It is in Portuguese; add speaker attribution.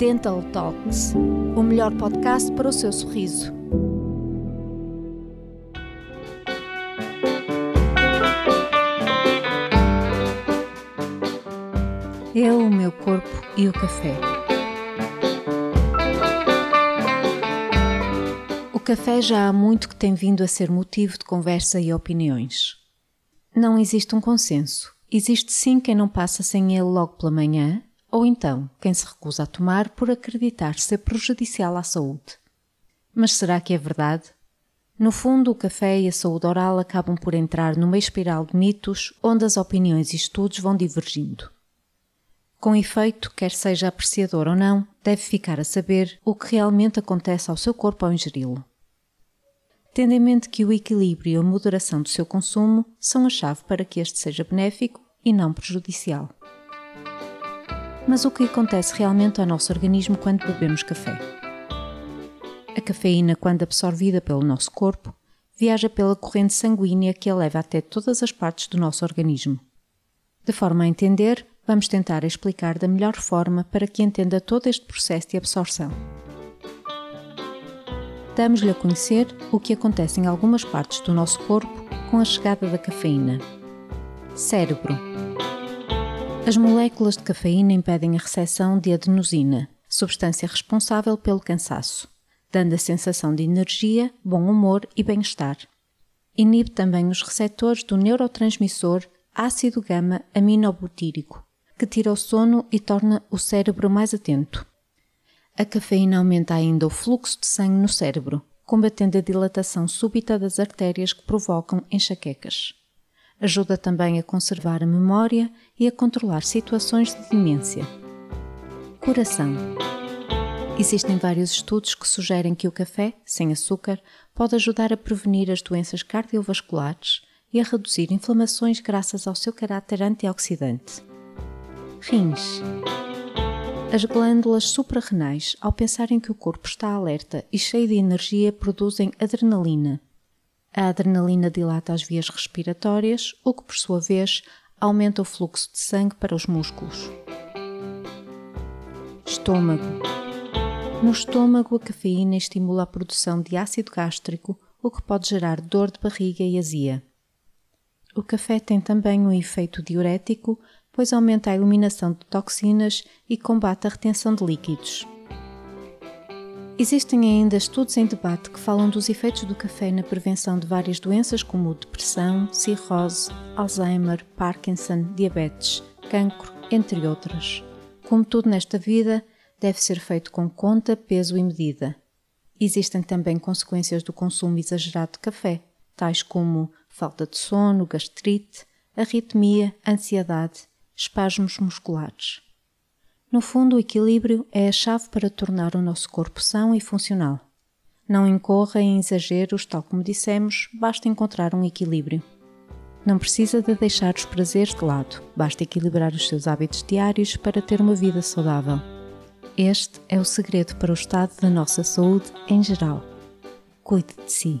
Speaker 1: Dental Talks, o melhor podcast para o seu sorriso. Eu, o meu corpo e o café. O café já há muito que tem vindo a ser motivo de conversa e opiniões. Não existe um consenso. Existe sim quem não passa sem ele logo pela manhã ou então quem se recusa a tomar por acreditar ser prejudicial à saúde. Mas será que é verdade? No fundo, o café e a saúde oral acabam por entrar numa espiral de mitos onde as opiniões e estudos vão divergindo. Com efeito, quer seja apreciador ou não, deve ficar a saber o que realmente acontece ao seu corpo ao ingeri-lo. Tendo em mente que o equilíbrio e a moderação do seu consumo são a chave para que este seja benéfico e não prejudicial. Mas o que acontece realmente ao nosso organismo quando bebemos café? A cafeína, quando absorvida pelo nosso corpo, viaja pela corrente sanguínea que a leva até todas as partes do nosso organismo. De forma a entender, vamos tentar explicar da melhor forma para que entenda todo este processo de absorção. Damos-lhe a conhecer o que acontece em algumas partes do nosso corpo com a chegada da cafeína. Cérebro as moléculas de cafeína impedem a recepção de adenosina, substância responsável pelo cansaço, dando a sensação de energia, bom humor e bem-estar. Inibe também os receptores do neurotransmissor ácido gama-aminobutírico, que tira o sono e torna o cérebro mais atento. A cafeína aumenta ainda o fluxo de sangue no cérebro, combatendo a dilatação súbita das artérias que provocam enxaquecas. Ajuda também a conservar a memória e a controlar situações de demência. Coração. Existem vários estudos que sugerem que o café, sem açúcar, pode ajudar a prevenir as doenças cardiovasculares e a reduzir inflamações graças ao seu caráter antioxidante. Rins. As glândulas suprarrenais, ao pensarem que o corpo está alerta e cheio de energia, produzem adrenalina, a adrenalina dilata as vias respiratórias, o que, por sua vez, aumenta o fluxo de sangue para os músculos. Estômago. No estômago, a cafeína estimula a produção de ácido gástrico, o que pode gerar dor de barriga e azia. O café tem também um efeito diurético, pois aumenta a eliminação de toxinas e combate a retenção de líquidos. Existem ainda estudos em debate que falam dos efeitos do café na prevenção de várias doenças como depressão, cirrose, Alzheimer, Parkinson, diabetes, cancro, entre outras. Como tudo nesta vida, deve ser feito com conta, peso e medida. Existem também consequências do consumo exagerado de café, tais como falta de sono, gastrite, arritmia, ansiedade, espasmos musculares. No fundo, o equilíbrio é a chave para tornar o nosso corpo são e funcional. Não incorra em exageros, tal como dissemos, basta encontrar um equilíbrio. Não precisa de deixar os prazeres de lado, basta equilibrar os seus hábitos diários para ter uma vida saudável. Este é o segredo para o estado da nossa saúde em geral. Cuide de si.